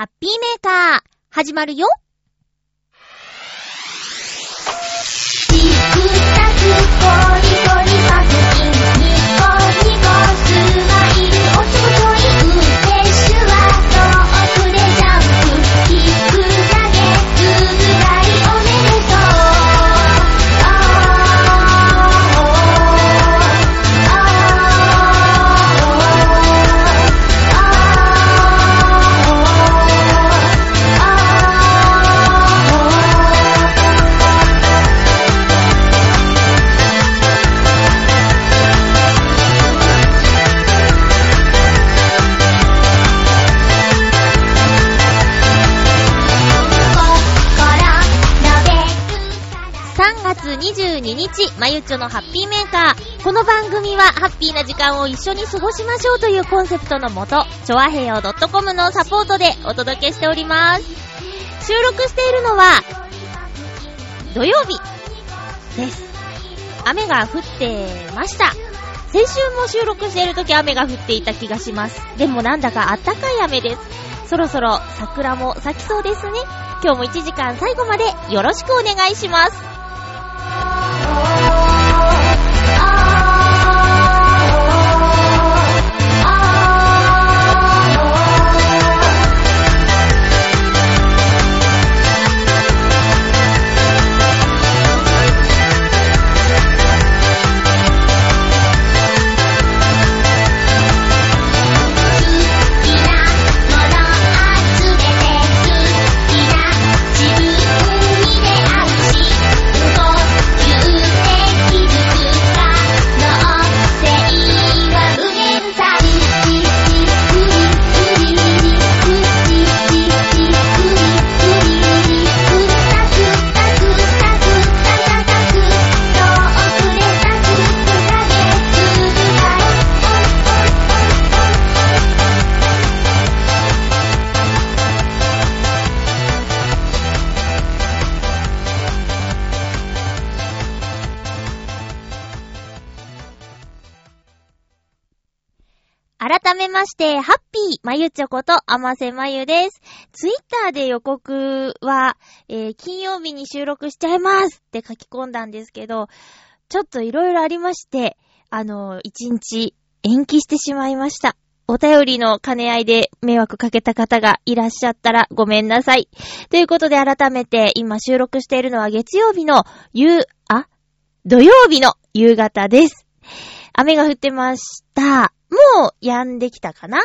ハッピーメーカー、始まるよ。まゆちょのハッピーメーカー。この番組は、ハッピーな時間を一緒に過ごしましょうというコンセプトのもと、ちょわへよ .com のサポートでお届けしております。収録しているのは、土曜日です。雨が降ってました。先週も収録している時雨が降っていた気がします。でもなんだかあったかい雨です。そろそろ桜も咲きそうですね。今日も1時間最後までよろしくお願いします。て、ハッピーまゆちょこと、あませまゆです。ツイッターで予告は、えー金曜日に収録しちゃいますって書き込んだんですけど、ちょっといろいろありまして、あの、一日延期してしまいました。お便りの兼ね合いで迷惑かけた方がいらっしゃったらごめんなさい。ということで改めて今収録しているのは月曜日の夕、あ土曜日の夕方です。雨が降ってました。もう止んできたかな？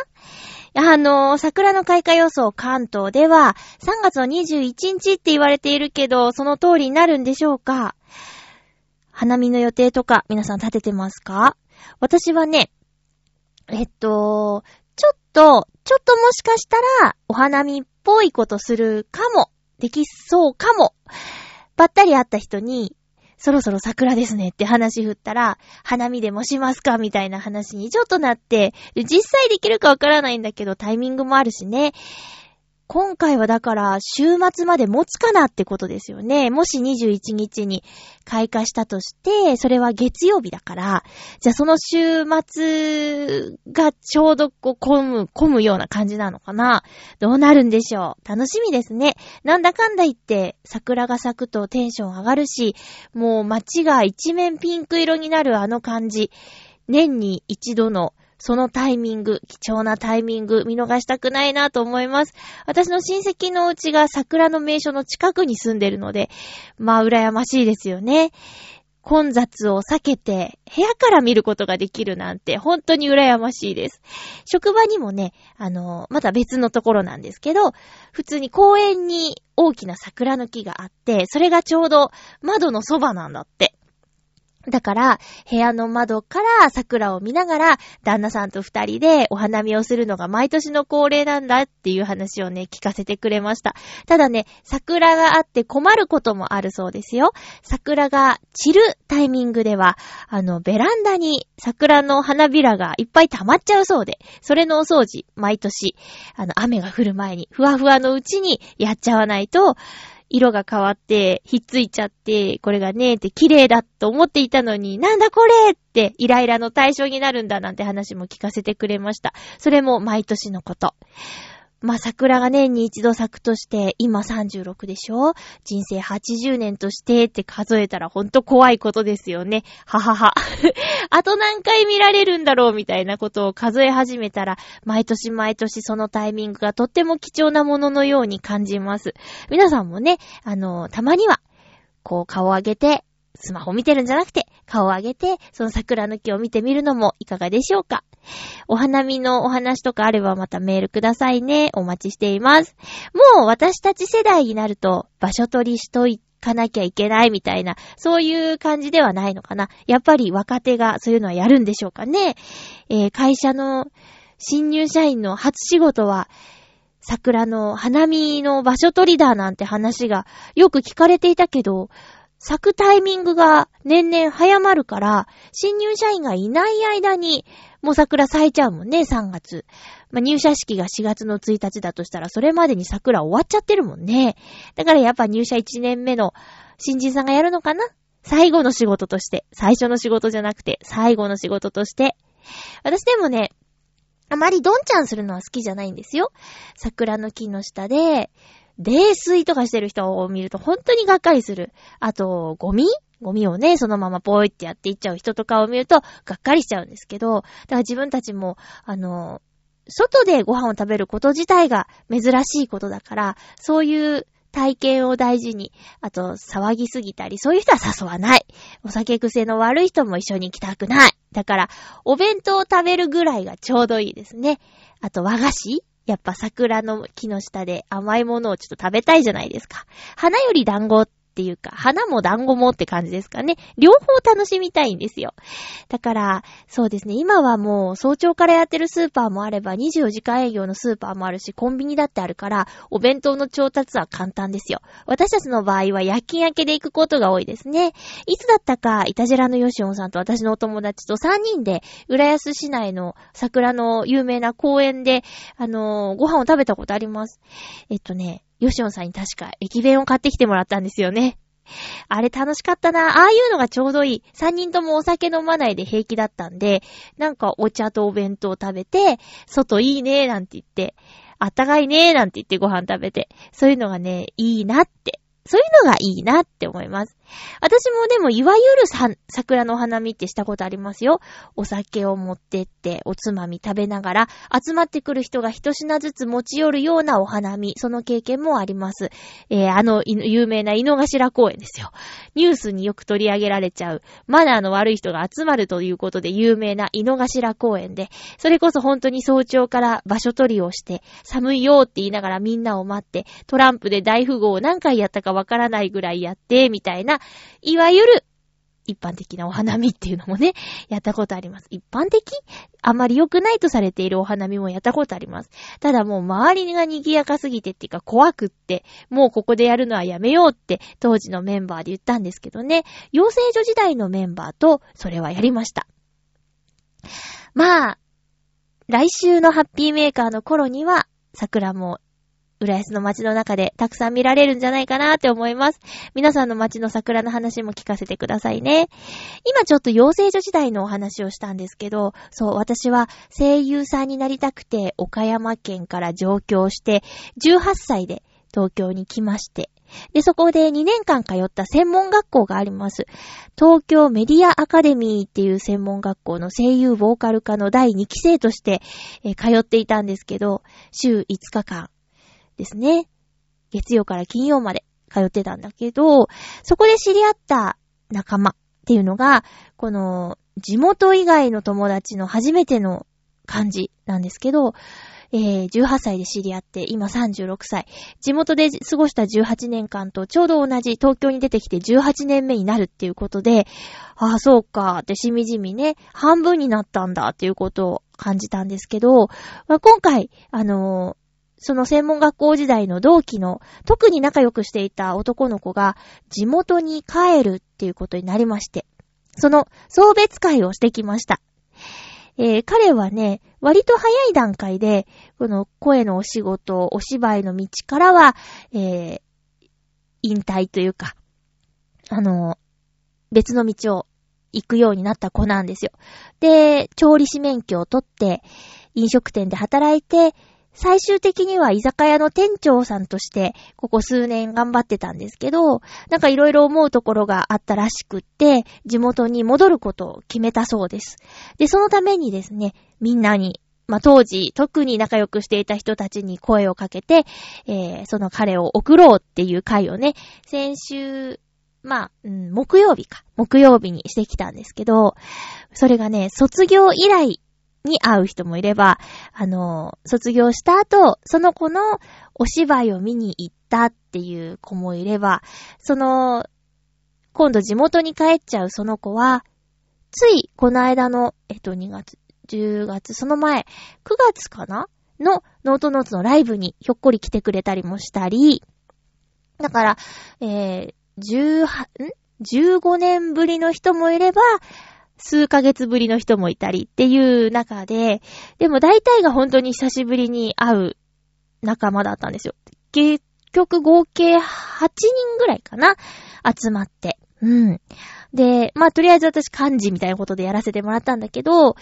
あの、桜の開花予想関東では3月の21日って言われているけど、その通りになるんでしょうか？花見の予定とか皆さん立ててますか？私はね、えっと、ちょっと、ちょっともしかしたらお花見っぽいことするかも、できそうかも。ばったり会った人に、そろそろ桜ですねって話振ったら、花見でもしますかみたいな話にちょっとなって、実際できるかわからないんだけど、タイミングもあるしね。今回はだから、週末まで持つかなってことですよね。もし21日に開花したとして、それは月曜日だから、じゃあその週末がちょうどこう、混む、混むような感じなのかなどうなるんでしょう楽しみですね。なんだかんだ言って、桜が咲くとテンション上がるし、もう街が一面ピンク色になるあの感じ。年に一度のそのタイミング、貴重なタイミング、見逃したくないなと思います。私の親戚のお家が桜の名所の近くに住んでるので、まあ、羨ましいですよね。混雑を避けて、部屋から見ることができるなんて、本当に羨ましいです。職場にもね、あの、また別のところなんですけど、普通に公園に大きな桜の木があって、それがちょうど窓のそばなんだって。だから、部屋の窓から桜を見ながら、旦那さんと二人でお花見をするのが毎年の恒例なんだっていう話をね、聞かせてくれました。ただね、桜があって困ることもあるそうですよ。桜が散るタイミングでは、あの、ベランダに桜の花びらがいっぱい溜まっちゃうそうで、それのお掃除、毎年、あの、雨が降る前に、ふわふわのうちにやっちゃわないと、色が変わって、ひっついちゃって、これがね、って綺麗だと思っていたのに、なんだこれって、イライラの対象になるんだなんて話も聞かせてくれました。それも毎年のこと。まあ、桜が年に一度咲くとして、今36でしょ？人生80年としてって数えたらほんと怖いことですよね。ははは。あと何回見られるんだろうみたいなことを数え始めたら、毎年毎年そのタイミングがとっても貴重なもののように感じます。皆さんもね、あの、たまには、こう顔を上げて、スマホ見てるんじゃなくて、顔を上げて、その桜の木を見てみるのもいかがでしょうか？お花見のお話とかあればまたメールくださいね。お待ちしています。もう私たち世代になると場所取りしといかなきゃいけないみたいな、そういう感じではないのかな。やっぱり若手がそういうのはやるんでしょうかね。えー、会社の新入社員の初仕事は、桜の花見の場所取りだなんて話がよく聞かれていたけど、咲くタイミングが年々早まるから、新入社員がいない間にもう桜咲いちゃうもんね、3月。まあ、入社式が4月の1日だとしたら、それまでに桜終わっちゃってるもんね。だからやっぱ入社1年目の新人さんがやるのかな？最後の仕事として。最初の仕事じゃなくて、最後の仕事として。私でもね、あまりどんちゃんするのは好きじゃないんですよ。桜の木の下で、泥酔とかしてる人を見ると本当にがっかりする。あと、ゴミ？ゴミをね、そのままポイってやっていっちゃう人とかを見ると、がっかりしちゃうんですけど、だから自分たちも、あの、外でご飯を食べること自体が珍しいことだから、そういう体験を大事に、あと騒ぎすぎたり、そういう人は誘わない。お酒癖の悪い人も一緒に行きたくない。だから、お弁当を食べるぐらいがちょうどいいですね。あと和菓子やっぱ桜の木の下で甘いものをちょっと食べたいじゃないですか。花より団子っていうか、花も団子もって感じですかね。両方楽しみたいんですよ。だから、そうですね、今はもう早朝からやってるスーパーもあれば、24時間営業のスーパーもあるし、コンビニだってあるから、お弁当の調達は簡単ですよ。私たちの場合は夜勤明けで行くことが多いですね。いつだったか、イタジェラのヨシオンさんと私のお友達と3人で、浦安市内の桜の有名な公園で、あのー、ご飯を食べたことあります。えっとね、ヨシオンさんに確か駅弁を買ってきてもらったんですよね。あれ楽しかったな。ああいうのがちょうどいい。三人ともお酒飲まないで平気だったんで、なんかお茶とお弁当食べて、外いいねーなんて言って、あったかいねーなんて言ってご飯食べて、そういうのがね、いいなってそういうのがいいなって思います。私もでも、いわゆるさ、桜の花見ってしたことありますよ。お酒を持ってって、おつまみ食べながら、集まってくる人が一品ずつ持ち寄るようなお花見、その経験もあります。えー、あの、有名な井の頭公園ですよ。ニュースによく取り上げられちゃう、マナーの悪い人が集まるということで有名な井の頭公園で、それこそ本当に早朝から場所取りをして、寒いよって言いながらみんなを待って、トランプで大富豪を何回やったかわからないぐらいやって、みたいな、いわゆる、一般的なお花見っていうのもね、やったことあります。一般的？あまり良くないとされているお花見もやったことあります。ただもう周りが賑やかすぎてっていうか怖くって、もうここでやるのはやめようって当時のメンバーで言ったんですけどね、養成所時代のメンバーとそれはやりました。まあ、来週のハッピーメーカーの頃には桜も浦安の街の中でたくさん見られるんじゃないかなって思います。皆さんの街の桜の話も聞かせてくださいね。今ちょっと養成所時代のお話をしたんですけど、そう、私は声優さんになりたくて岡山県から上京して、18歳で東京に来まして、で、そこで2年間通った専門学校があります。東京メディアアカデミーっていう専門学校の声優ボーカル科の第2期生として、え、通っていたんですけど、週5日間ですね。月曜から金曜まで通ってたんだけど、そこで知り合った仲間っていうのが、この地元以外の友達の初めての感じなんですけど、えー、18歳で知り合って、今36歳。地元で過ごした18年間とちょうど同じ東京に出てきて18年目になるっていうことで、ああ、そうかってしみじみね、半分になったんだっていうことを感じたんですけど、まあ、今回、あのその専門学校時代の同期の特に仲良くしていた男の子が地元に帰るっていうことになりまして、その送別会をしてきました。えー、彼はね、割と早い段階で、この声のお仕事、お芝居の道からは、えー、引退というか、あの、別の道を行くようになった子なんですよ。で、調理師免許を取って、飲食店で働いて、最終的には居酒屋の店長さんとして、ここ数年頑張ってたんですけど、なんかいろいろ思うところがあったらしくって、地元に戻ることを決めたそうです。で、そのためにですね、みんなに、まあ、当時、特に仲良くしていた人たちに声をかけて、えー、その彼を送ろうっていう会をね、先週、まあ、うん、木曜日か。木曜日にしてきたんですけど、それがね、卒業以来に会う人もいれば、あの、卒業した後、その子のお芝居を見に行ったっていう子もいれば、その、今度地元に帰っちゃうその子は、ついこの間の、えっと2月、10月、その前、9月かな？のノートノーツのライブにひょっこり来てくれたりもしたり、だから、えー、18、ん ?15 年ぶりの人もいれば、数ヶ月ぶりの人もいたりっていう中で、でも大体が本当に久しぶりに会う仲間だったんですよ。結局合計8人ぐらいかな集まって。うん。で、まあとりあえず私漢字みたいなことでやらせてもらったんだけど、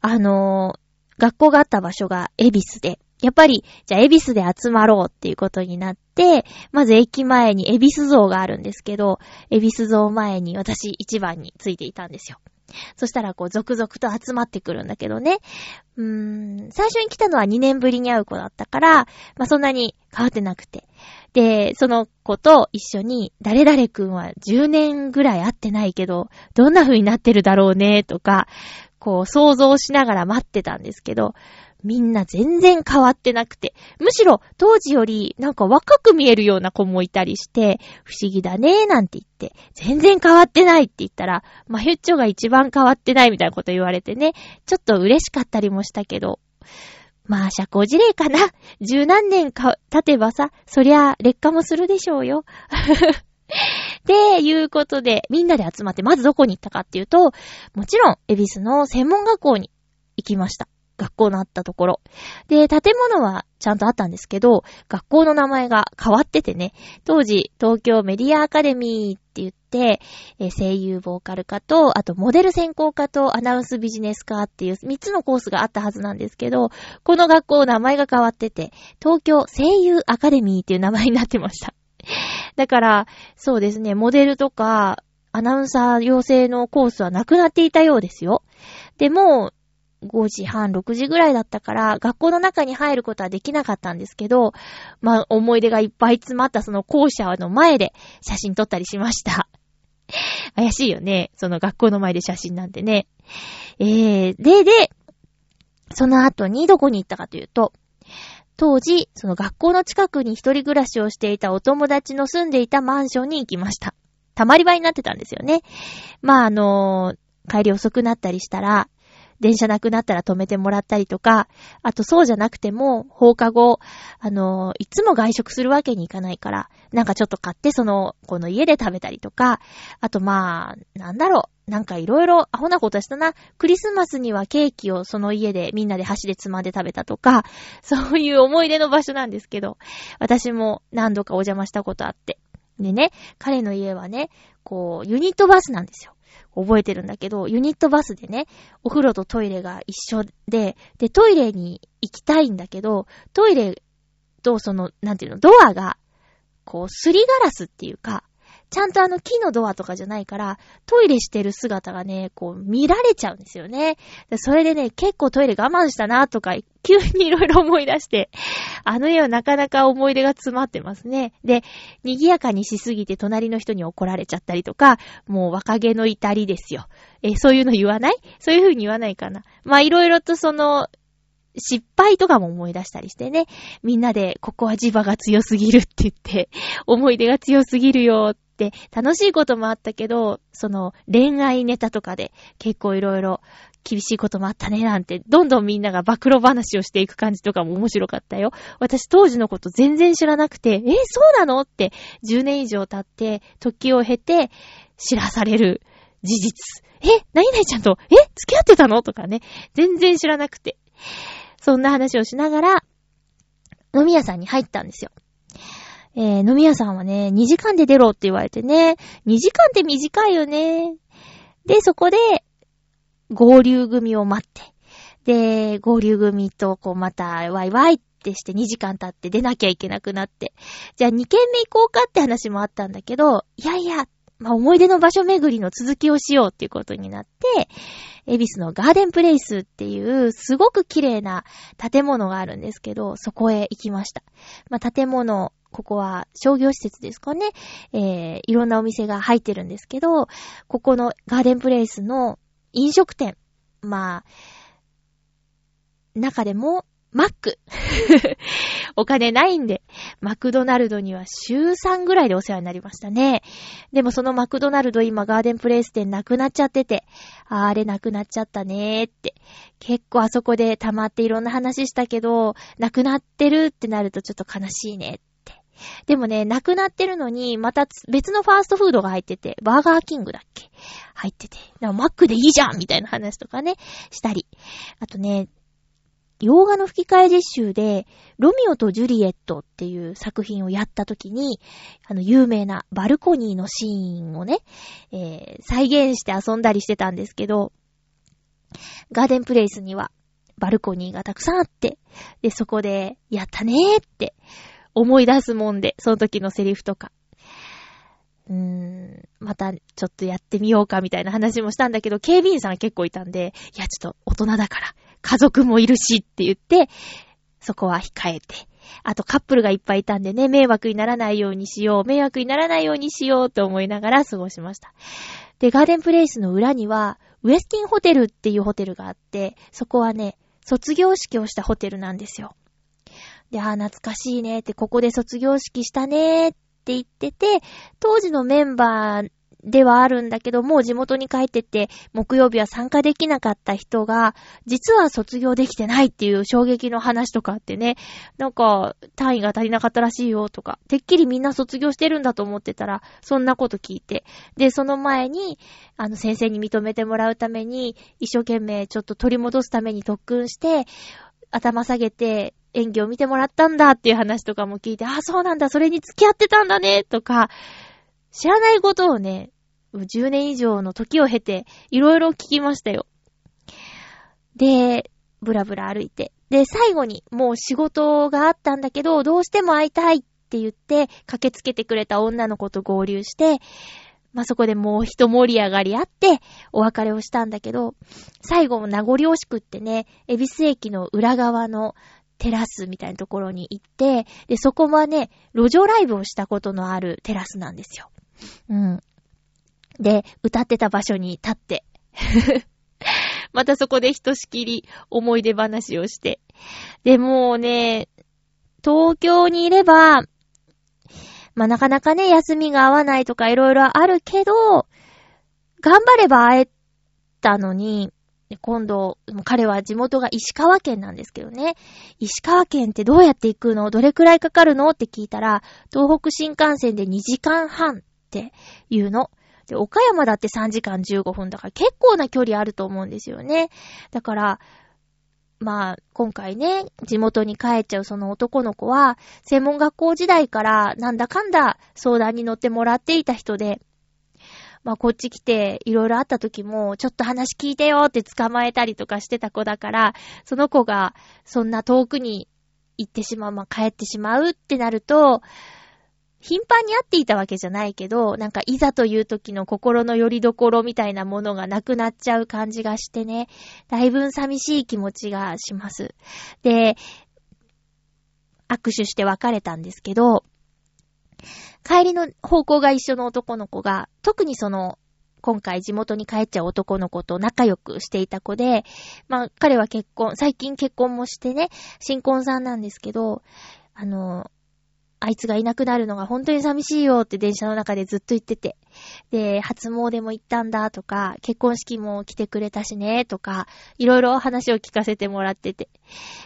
あのー、学校があった場所が恵比寿で、やっぱり、じゃあ、恵比寿で集まろうっていうことになって、まず駅前に恵比寿像があるんですけど、恵比寿像前に私一番についていたんですよ。そしたらこう続々と集まってくるんだけどね。うーん、最初に来たのは2年ぶりに会う子だったから、まあ、そんなに変わってなくて。で、その子と一緒に、誰々くんは10年ぐらい会ってないけど、どんな風になってるだろうね、とか、こう想像しながら待ってたんですけど、みんな全然変わってなくて、むしろ当時よりなんか若く見えるような子もいたりして、不思議だねーなんて言って、全然変わってないって言ったら、まゆっちょが一番変わってないみたいなこと言われてね、ちょっと嬉しかったりもしたけど、まあ、社交辞令かな。十何年か経てばさ、そりゃ劣化もするでしょうよ。で、いうことで、みんなで集まって、まずどこに行ったかっていうと、もちろん、エビスの専門学校に行きました。学校のあったところ。で、建物はちゃんとあったんですけど、学校の名前が変わっててね、当時、東京メディアアカデミーって言って、え声優ボーカル科と、あとモデル専攻科とアナウンスビジネス科っていう3つのコースがあったはずなんですけど、この学校名前が変わってて、東京声優アカデミーっていう名前になってました。だから、そうですね、モデルとか、アナウンサー養成のコースはなくなっていたようですよ。でも、5時半、6時ぐらいだったから、学校の中に入ることはできなかったんですけど、まあ、思い出がいっぱい詰まったその校舎の前で写真撮ったりしました。怪しいよね。その学校の前で写真なんてね。えー、で、で、その後にどこに行ったかというと、当時、その学校の近くに一人暮らしをしていたお友達の住んでいたマンションに行きました。たまり場になってたんですよね。まあ、あのー、帰り遅くなったりしたら、電車なくなったら止めてもらったりとか、あとそうじゃなくても、放課後、あの、いつも外食するわけにいかないから、なんかちょっと買ってその、この家で食べたりとか、あとまあ、なんだろう、なんかいろいろアホなことしたな。クリスマスにはケーキをその家でみんなで箸でつまんで食べたとか、そういう思い出の場所なんですけど、私も何度かお邪魔したことあって。でね、彼の家はね、こう、ユニットバスなんですよ。覚えてるんだけど、ユニットバスでね、お風呂とトイレが一緒で、で、トイレに行きたいんだけど、トイレとその、なんていうの、ドアが、こう、すりガラスっていうか、ちゃんとあの木のドアとかじゃないから、トイレしてる姿がね、こう見られちゃうんですよね。それでね、結構トイレ我慢したなとか、急にいろいろ思い出して、あの家はなかなか思い出が詰まってますね。で、賑やかにしすぎて隣の人に怒られちゃったりとか、もう若気の至りですよ。え、そういうの言わない？そういう風に言わないかな。まあいろいろとその、失敗とかも思い出したりしてね、みんなでここは磁場が強すぎるって言って、思い出が強すぎるよっで、楽しいこともあったけど、その恋愛ネタとかで結構いろいろ厳しいこともあったねなんて、どんどんみんなが暴露話をしていく感じとかも面白かったよ。私当時のこと全然知らなくて、えそうなのって10年以上経って、時を経て知らされる事実。え何々ちゃんと、え付き合ってたの？とかね。全然知らなくて。そんな話をしながら、飲み屋さんに入ったんですよ。えー、飲み屋さんはね、2時間で出ろって言われてね、2時間って短いよね。で、そこで、合流組を待って。で、合流組とこうまたワイワイってして2時間経って出なきゃいけなくなって。じゃあ2軒目行こうかって話もあったんだけど、いやいや、まあ、思い出の場所巡りの続きをしようっていうことになって、恵比寿のガーデンプレイスっていうすごく綺麗な建物があるんですけど、そこへ行きました。まあ、建物、ここは商業施設ですかね。えー、いろんなお店が入ってるんですけど、ここのガーデンプレイスの飲食店。まあ、中でもマック。お金ないんで、マクドナルドには週3ぐらいでお世話になりましたね。でもそのマクドナルド今ガーデンプレイス店なくなっちゃってて、あれなくなっちゃったねーって。結構あそこで溜まっていろんな話したけど、なくなってるってなるとちょっと悲しいねって。でもね、なくなってるのに、また別のファーストフードが入ってて、バーガーキングだっけ入ってて。マックでいいじゃんみたいな話とかね、したり。あとね、洋画の吹き替え実習で、ロミオとジュリエットっていう作品をやった時に、あの、有名なバルコニーのシーンをね、えー、再現して遊んだりしてたんですけど、ガーデンプレイスにはバルコニーがたくさんあって、で、そこで、やったねーって思い出すもんで、その時のセリフとか。うーん、またちょっとやってみようかみたいな話もしたんだけど、警備員さん結構いたんで、いや、ちょっと大人だから、家族もいるしって言って、そこは控えて。あとカップルがいっぱいいたんでね、迷惑にならないようにしよう、迷惑にならないようにしようと思いながら過ごしました。で、ガーデンプレイスの裏には、ウエスティンホテルっていうホテルがあって、そこはね、卒業式をしたホテルなんですよ。で、ああ、懐かしいねって、ここで卒業式したねって言ってて、当時のメンバーではあるんだけどもう、地元に帰ってて、木曜日は参加できなかった人が、実は卒業できてないっていう衝撃の話とかってね、なんか、単位が足りなかったらしいよとか、てっきりみんな卒業してるんだと思ってたら、そんなこと聞いて。で、その前に、あの、先生に認めてもらうために、一生懸命ちょっと取り戻すために特訓して、頭下げて、演技を見てもらったんだっていう話とかも聞いて、あ、そうなんだ、それに付き合ってたんだね、とか、知らないことをね、10年以上の時を経て、いろいろ聞きましたよ。で、ブラブラ歩いて。で、最後に、もう仕事があったんだけど、どうしても会いたいって言って、駆けつけてくれた女の子と合流して、まあ、そこでもう一盛り上がりあって、お別れをしたんだけど、最後も名残惜しくってね、恵比寿駅の裏側のテラスみたいなところに行って、で、そこはね、路上ライブをしたことのあるテラスなんですよ。うん。で、歌ってた場所に立って、またそこでひとしきり思い出話をして。で、もうね、東京にいれば、まあ、なかなかね、休みが合わないとかいろいろあるけど、頑張れば会えたのに、今度、彼は地元が石川県なんですけどね。石川県ってどうやって行くの？どれくらいかかるの？って聞いたら、東北新幹線で2時間半っっていうの。で、岡山だって3時間15分だから結構な距離あると思うんですよね。だから、まあ、今回ね、地元に帰っちゃうその男の子は、専門学校時代からなんだかんだ相談に乗ってもらっていた人で、まあこっち来ていろいろあった時も、ちょっと話聞いてよって捕まえたりとかしてた子だから、その子がそんな遠くに行ってしまう、まあ帰ってしまうってなると、頻繁に会っていたわけじゃないけど、なんかいざという時の心の拠り所みたいなものがなくなっちゃう感じがしてね、だいぶ寂しい気持ちがします。で、握手して別れたんですけど、帰りの方向が一緒の男の子が、特にその、今回地元に帰っちゃう男の子と仲良くしていた子で、まあ彼は結婚、最近結婚もしてね、新婚さんなんですけど、あの、あいつがいなくなるのが本当に寂しいよって電車の中でずっと言ってて。で、初詣も行ったんだとか、結婚式も来てくれたしねとか、いろいろ話を聞かせてもらってて。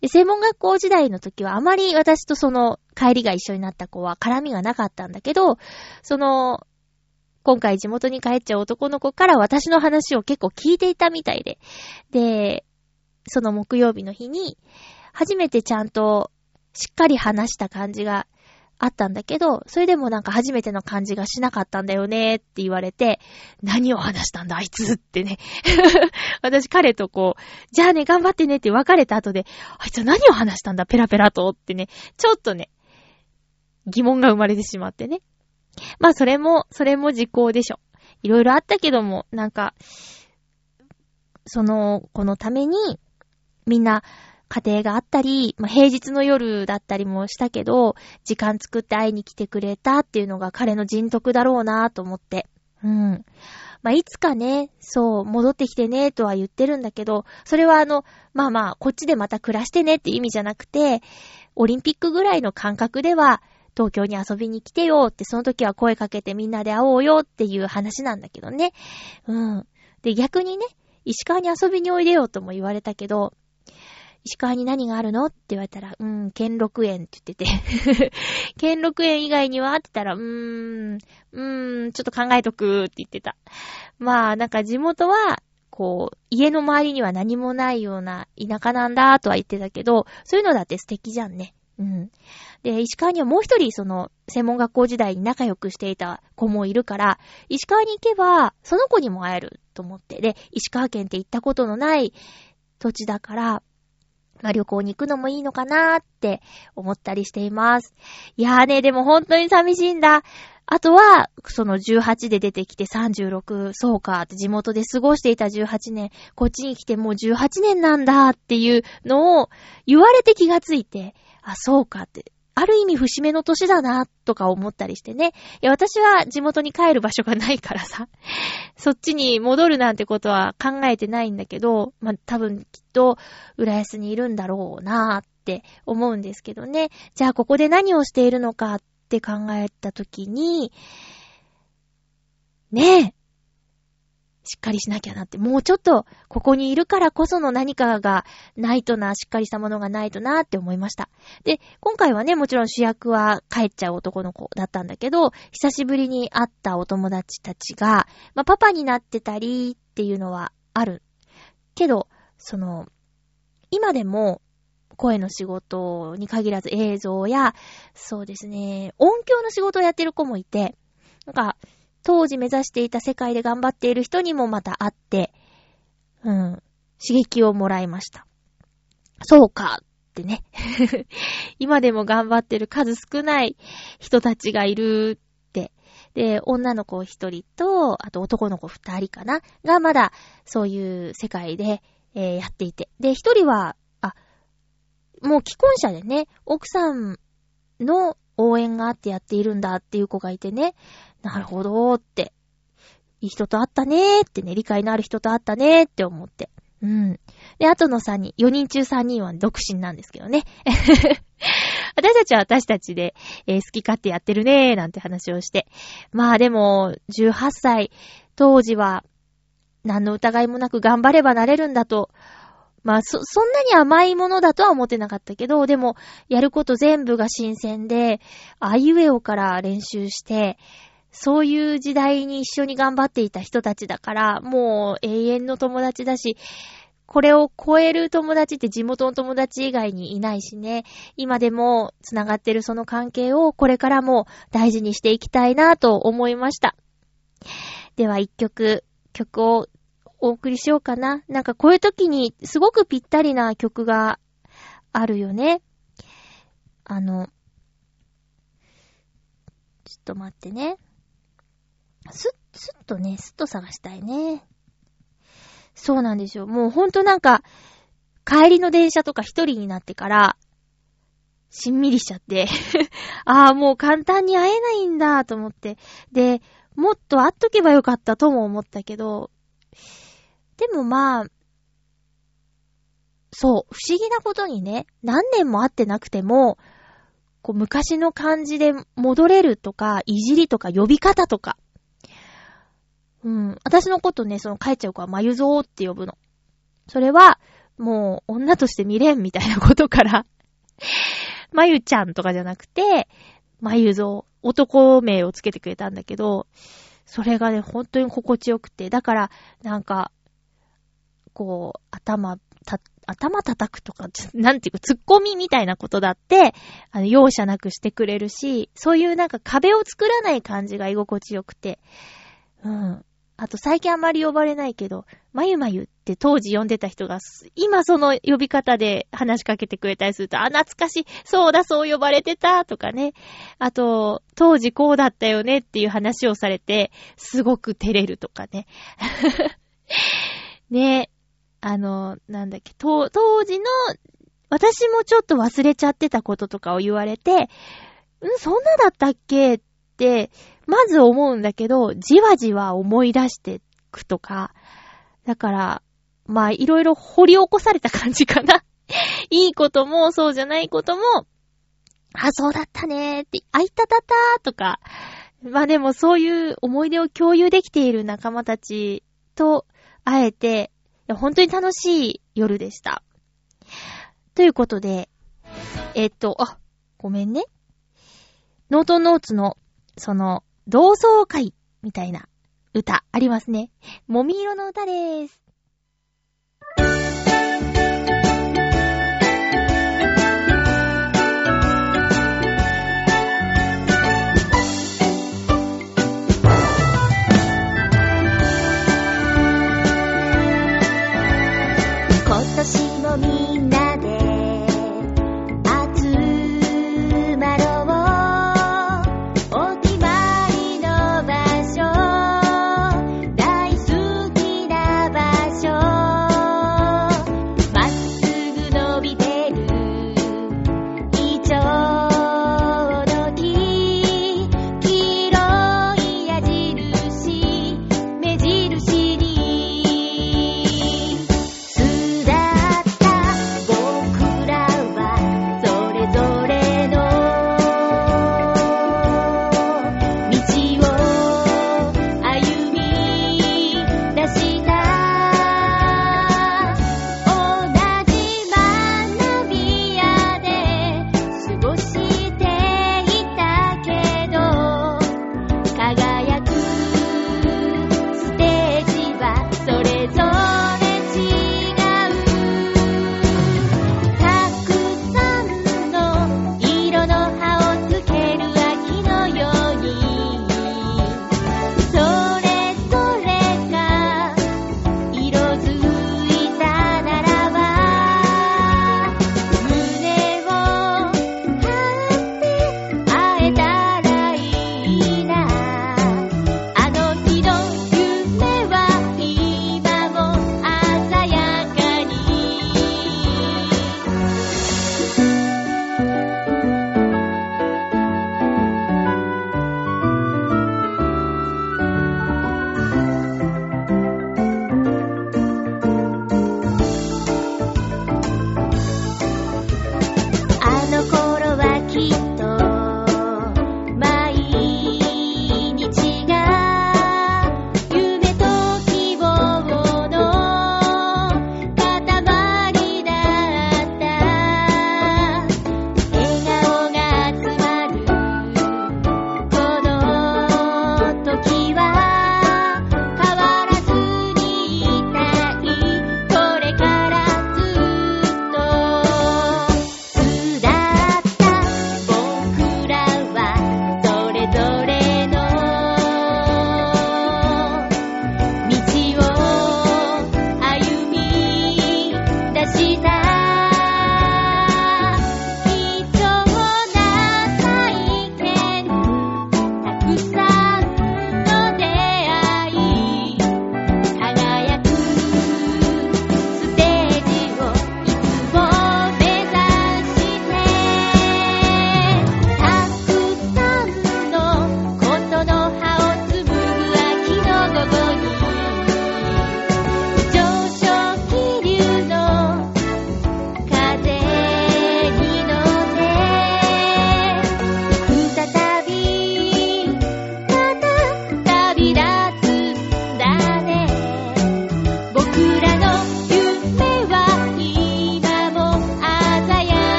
で、専門学校時代の時はあまり私とその帰りが一緒になった子は絡みがなかったんだけど、その、今回地元に帰っちゃう男の子から私の話を結構聞いていたみたいで。で、その木曜日の日に、初めてちゃんとしっかり話した感じがあったんだけど、それでもなんか初めての感じがしなかったんだよねって言われて、何を話したんだあいつってね。私彼とこう、じゃあね頑張ってねって別れた後で、あいつは何を話したんだペラペラとってね、ちょっとね、疑問が生まれてしまってね。まあそれも、それも時効でしょ。いろいろあったけども、なんか、その子のために、みんな家庭があったり、まあ、平日の夜だったりもしたけど、時間作って会いに来てくれたっていうのが彼の人徳だろうなと思って。うん。まあ、いつかね、そう、戻ってきてね、とは言ってるんだけど、それはあの、まあまあ、こっちでまた暮らしてねって意味じゃなくて、オリンピックぐらいの感覚では、東京に遊びに来てよって、その時は声かけてみんなで会おうよっていう話なんだけどね。うん。で、逆にね、石川に遊びにおいでよとも言われたけど、石川に何があるの？って言われたら、うん、兼六園って言ってて 兼六園以外には？って言ったら、うーん、うーん、ちょっと考えとくって言ってた。まあ、なんか地元は、こう、家の周りには何もないような田舎なんだとは言ってたけど、そういうのだって素敵じゃんね。うん。で、石川にはもう一人、その、専門学校時代に仲良くしていた子もいるから、石川に行けば、その子にも会えると思って。で、石川県って行ったことのない土地だから、まあ、旅行に行くのもいいのかなーって思ったりしています。いやーね、でも本当に寂しいんだ。あとは、その18で出てきて36、そうかって地元で過ごしていた18年、こっちに来てもう18年なんだっていうのを言われて気がついて、あ、そうかって。ある意味節目の年だな、とか思ったりしてね。いや、私は地元に帰る場所がないからさ、そっちに戻るなんてことは考えてないんだけど、まあ、多分きっと、浦安にいるんだろうなって思うんですけどね。じゃあ、ここで何をしているのかって考えたときに、ねえ、しっかりしなきゃなって。もうちょっと、ここにいるからこその何かがないとな、しっかりしたものがないとなって思いました。で、今回はね、もちろん主役は帰っちゃう男の子だったんだけど、久しぶりに会ったお友達たちが、まあ、パパになってたりっていうのはある。けど、その、今でも、声の仕事に限らず映像や、そうですね、音響の仕事をやってる子もいて、なんか、当時目指していた世界で頑張っている人にもまた会って、うん、刺激をもらいました。そうかってね。今でも頑張ってる数少ない人たちがいるって。で、女の子一人と、あと男の子二人かながまだそういう世界で、えー、やっていて。で、一人は、あ、もう既婚者でね、奥さんの応援があってやっているんだっていう子がいてね。なるほどーって。いい人と会ったねーってね、理解のある人と会ったねーって思って。うん。で、あとの3人、4人中3人は独身なんですけどね。私たちは私たちで、えー、好き勝手やってるねーなんて話をして。まあでも、18歳、当時は、何の疑いもなく頑張ればなれるんだと。まあ、そ、そんなに甘いものだとは思ってなかったけど、でも、やること全部が新鮮で、あいうえおから練習して、そういう時代に一緒に頑張っていた人たちだから、もう永遠の友達だし、これを超える友達って地元の友達以外にいないしね。今でも繋がってるその関係をこれからも大事にしていきたいなと思いました。では一曲、曲をお送りしようかな。なんかこういう時にすごくぴったりな曲があるよね。あの、ちょっと待ってね。す、すっとね、すっと探したいね。そうなんですよ。もうほんとなんか、帰りの電車とか一人になってから、しんみりしちゃって ああ、もう簡単に会えないんだと思って。で、もっと会っとけばよかったとも思ったけど、でもまあ、そう、不思議なことにね、何年も会ってなくても、こう昔の感じで戻れるとか、いじりとか呼び方とか、うん。私のことね、その帰っちゃう子はまゆぞーって呼ぶの。それは、もう、女として見れんみたいなことから まゆちゃんとかじゃなくて、まゆぞー、男名をつけてくれたんだけど、それがね、本当に心地よくて、だから、なんか、こう、頭、た、頭叩くとか、なんていうか、突っ込みみたいなことだって、あの、容赦なくしてくれるし、そういうなんか壁を作らない感じが居心地よくて。うん。あと最近あまり呼ばれないけど、まゆまゆって当時呼んでた人が、今その呼び方で話しかけてくれたりすると、あ、懐かしい、そうだ、そう呼ばれてた、とかね。あと、当時こうだったよねっていう話をされて、すごく照れるとかね。ねあの、なんだっけ、当当時の、私もちょっと忘れちゃってたこととかを言われて、んそんなだったっけって、まず思うんだけど、じわじわ思い出してくとか、だから、まあ、いろいろ掘り起こされた感じかな。いいことも、そうじゃないことも、あ、そうだったねーって、あいたたたーとか、まあでもそういう思い出を共有できている仲間たちと会えて、本当に楽しい夜でした。ということで、えっと、あ、ごめんね。ノートノーツの、その、同窓会みたいな歌ありますね。もみ色の歌でーす。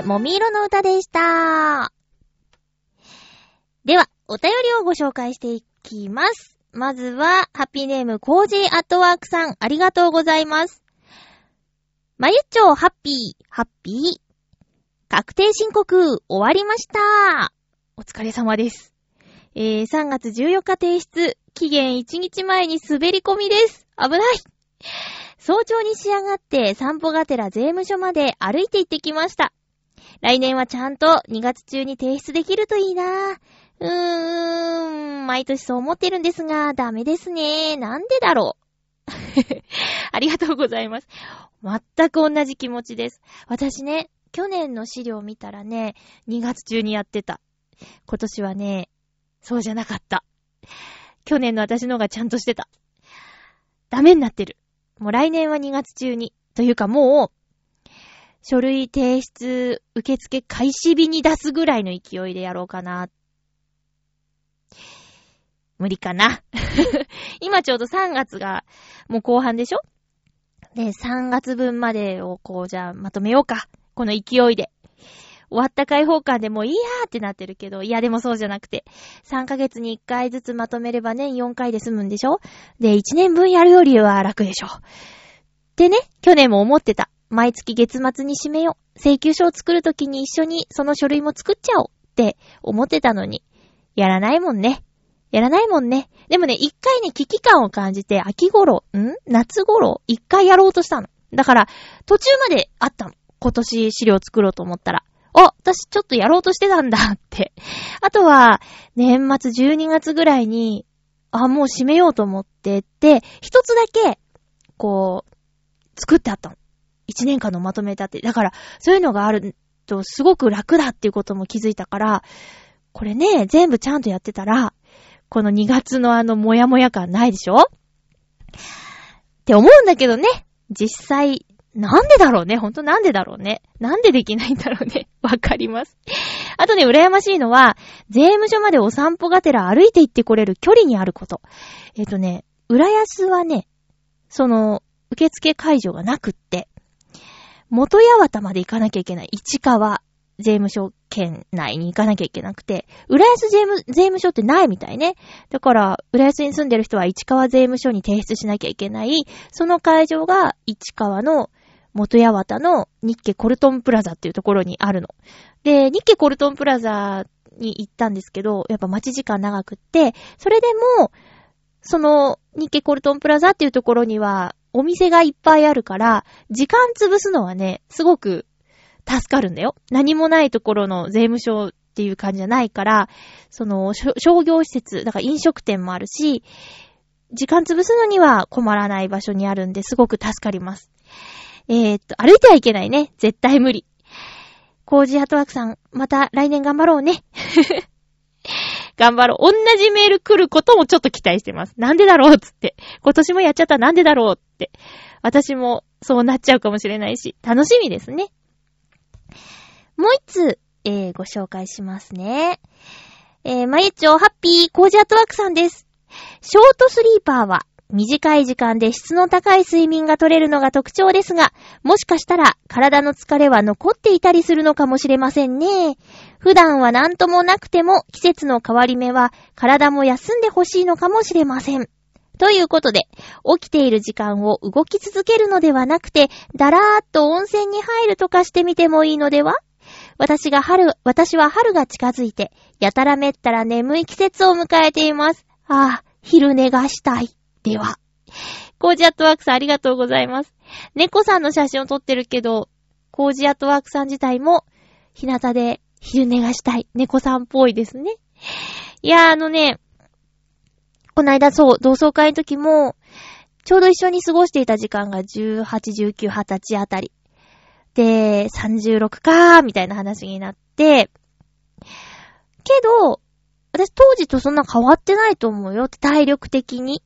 でもみ色の歌でした。では、お便りをご紹介していきます。まずは、ハッピーネーム、コージーアットワークさん、ありがとうございます。まゆっちょ、ハッピー、ハッピー。確定申告、終わりました。お疲れ様です。えー、3月14日提出、期限1日前に滑り込みです。危ない。早朝に仕上がって散歩がてら税務署まで歩いて行ってきました。来年はちゃんと2月中に提出できるといいなぁうーん、毎年そう思ってるんですが、ダメですね。なんでだろう。ありがとうございます。全く同じ気持ちです。私ね、去年の資料見たらね、2月中にやってた。今年はね、そうじゃなかった。去年の私の方がちゃんとしてた。ダメになってる。もう来年は2月中に。というかもう、書類提出受付開始日に出すぐらいの勢いでやろうかな。無理かな。今ちょうど3月がもう後半でしょ？で、3月分までをこうじゃあまとめようか。この勢いで。終わった開放感でもういいやーってなってるけど、いやでもそうじゃなくて、3ヶ月に1回ずつまとめれば年4回で済むんでしょ？で、1年分やるよりは楽でしょ。ってね、去年も思ってた。毎月月末に締めよう。請求書を作るときに一緒にその書類も作っちゃおうって思ってたのに、やらないもんね。やらないもんね。でもね、一回ね、危機感を感じて、秋頃、ん？夏頃、一回やろうとしたの。だから、途中まであったの。今年資料作ろうと思ったら。あ、私ちょっとやろうとしてたんだって。あとは、年末12月ぐらいに、あ、もう閉めようと思ってって、一つだけ、こう、作ってあったの。一年間のまとめたって。だから、そういうのがあると、すごく楽だっていうことも気づいたから、これね、全部ちゃんとやってたら、この2月のあの、もやもや感ないでしょ？って思うんだけどね。実際、なんでだろうね？ほんとなんでだろうね？なんでできないんだろうね？わかります。あとね、羨ましいのは、税務署までお散歩がてら歩いて行ってこれる距離にあること。えっ、とね、浦安はね、その、受付会場がなくって、元八幡まで行かなきゃいけない。市川税務署県内に行かなきゃいけなくて、浦安税務、税務署ってないみたいね。だから、浦安に住んでる人は市川税務署に提出しなきゃいけない。その会場が市川の元八幡の日家コルトンプラザっていうところにあるの。で、日家コルトンプラザに行ったんですけど、やっぱ待ち時間長くって、それでも、その日家コルトンプラザっていうところには、お店がいっぱいあるから、時間潰すのはね、すごく助かるんだよ。何もないところの税務署っていう感じじゃないから、その、商業施設、だから飲食店もあるし、時間潰すのには困らない場所にあるんですごく助かります。えー、っと、歩いてはいけないね。絶対無理。コージートワークさん、また来年頑張ろうね。頑張ろう。同じメール来ることもちょっと期待してます。なんでだろうつって。今年もやっちゃったなんでだろうって。私もそうなっちゃうかもしれないし、楽しみですね。もう一つ、えー、ご紹介しますね。えー、まゆちょハッピーコージアットワークさんです。ショートスリーパーは短い時間で質の高い睡眠が取れるのが特徴ですが、もしかしたら体の疲れは残っていたりするのかもしれませんね。普段は何ともなくても季節の変わり目は体も休んでほしいのかもしれません。ということで、起きている時間を動き続けるのではなくて、だらーっと温泉に入るとかしてみてもいいのでは？私が春、私は春が近づいて、やたらめったら眠い季節を迎えています。ああ、昼寝がしたい。では。コージアットワークさんありがとうございます。猫さんの写真を撮ってるけど、コージアットワークさん自体も、日向で昼寝がしたい。猫さんっぽいですね。いやー、あのね、この間そう、同窓会の時も、ちょうど一緒に過ごしていた時間が18、19、20歳あたり。で、36かー、みたいな話になって、けど、私当時とそんな変わってないと思うよって。体力的に。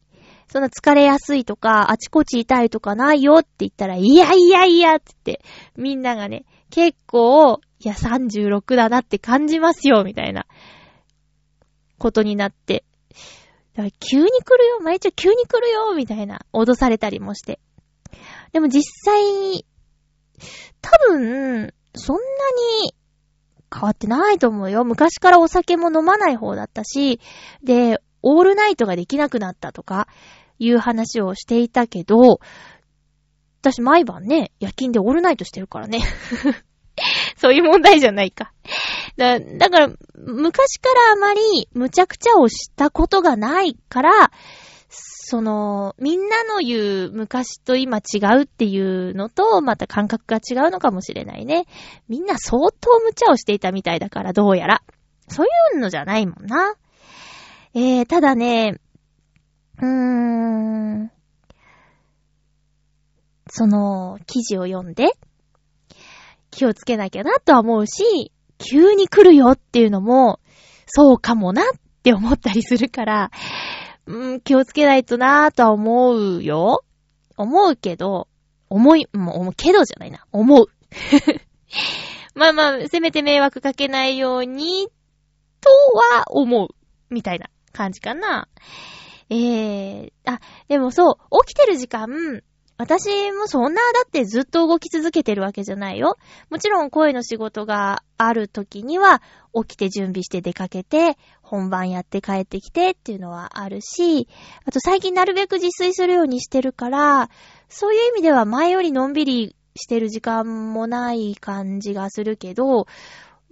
そんな疲れやすいとか、あちこち痛いとかないよって言ったら、いやいやいやって言って、みんながね、結構、いや36だなって感じますよ、みたいな、ことになって。だから急に来るよ、毎日急に来るよ、みたいな、脅されたりもして。でも実際、多分、そんなに変わってないと思うよ。昔からお酒も飲まない方だったし、で、オールナイトができなくなったとか、いう話をしていたけど、私毎晩ね、夜勤でオールナイトしてるからね。そういう問題じゃないか。だだから、昔からあまり無茶苦茶をしたことがないから、その、みんなの言う昔と今違うっていうのと、また感覚が違うのかもしれないね。みんな相当無茶をしていたみたいだから、どうやら。そういうのじゃないもんな。えー、ただね、うん、その、記事を読んで、気をつけなきゃなとは思うし、急に来るよっていうのも、そうかもなって思ったりするから、うん、気をつけないとなぁとは思うよ。思うけど、思い、もう、思うけどじゃないな。思う。まあまあ、せめて迷惑かけないように、とは思う。みたいな感じかな。えー、あ、でもそう、起きてる時間、私もそんな、だってずっと動き続けてるわけじゃないよ。もちろん声の仕事がある時には、起きて準備して出かけて、本番やって帰ってきてっていうのはあるし、あと最近なるべく自炊するようにしてるから、そういう意味では前よりのんびりしてる時間もない感じがするけど、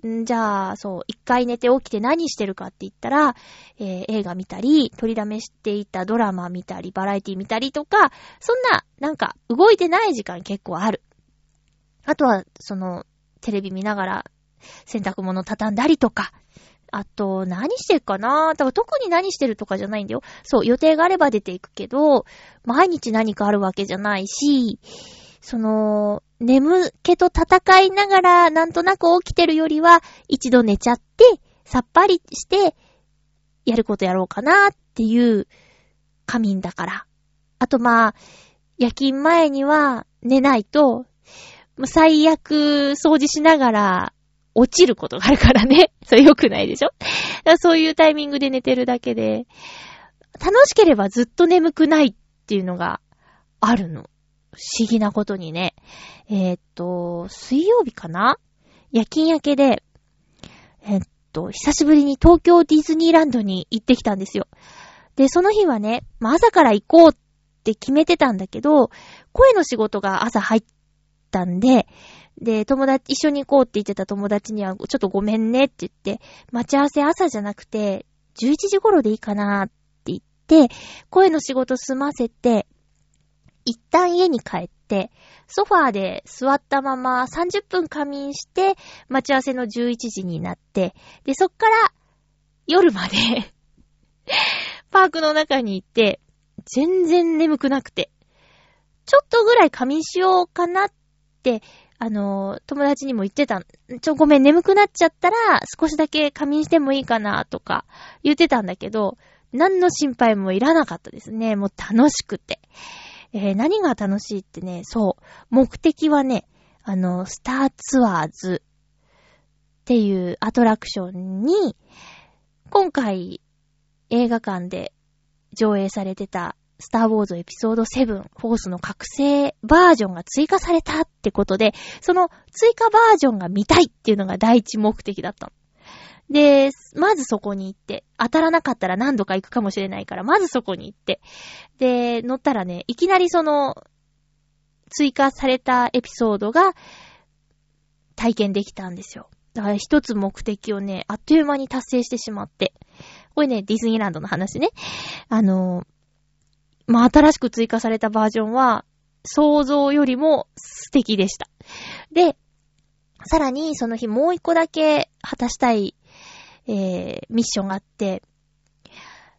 んじゃあ、そう、一回寝て起きて何してるかって言ったら、えー映画見たり、取りだめしていたドラマ見たり、バラエティ見たりとか、そんな、なんか、動いてない時間結構ある。あとは、その、テレビ見ながら、洗濯物畳んだりとか、あと、何してるかな？だから特に何してるとかじゃないんだよ。そう、予定があれば出ていくけど、毎日何かあるわけじゃないし、その、眠気と戦いながらなんとなく起きてるよりは、一度寝ちゃって、さっぱりして、やることやろうかなっていう仮眠だから。あとまあ、夜勤前には寝ないと、最悪掃除しながら落ちることがあるからね。それ良くないでしょ？だからそういうタイミングで寝てるだけで、楽しければずっと眠くないっていうのがあるの。不思議なことにね。えーっと、水曜日かな？夜勤明けで、えーっと、久しぶりに東京ディズニーランドに行ってきたんですよ。で、その日はね、まあ、朝から行こうって決めてたんだけど、声の仕事が朝入ったんで、で、友達、一緒に行こうって言ってた友達には、ちょっとごめんねって言って、待ち合わせ朝じゃなくて、11時頃でいいかなって言って、声の仕事済ませて、一旦家に帰って、ソファーで座ったまま30分仮眠して、待ち合わせの11時になって、で、そっから夜まで パークの中に行って、全然眠くなくて、ちょっとぐらい仮眠しようかなって、あの、友達にも言ってた。ちょ、ごめん、眠くなっちゃったら、少しだけ仮眠してもいいかな、とか、言ってたんだけど、何の心配もいらなかったですね。もう楽しくて。えー何が楽しいってね、そう。目的はね、あの、スターツアーズっていうアトラクションに、今回映画館で上映されてたスターウォーズエピソード7、フォースの覚醒バージョンが追加されたってことで、その追加バージョンが見たいっていうのが第一目的だったの。で、まずそこに行って、当たらなかったら何度か行くかもしれないから、まずそこに行って、で、乗ったらね、いきなりその、追加されたエピソードが体験できたんですよ。だから一つ目的をね、あっという間に達成してしまって。これね、ディズニーランドの話ね。あの、まあ、新しく追加されたバージョンは、想像よりも素敵でした。で、さらにその日もう一個だけ果たしたい、えー、ミッションがあって、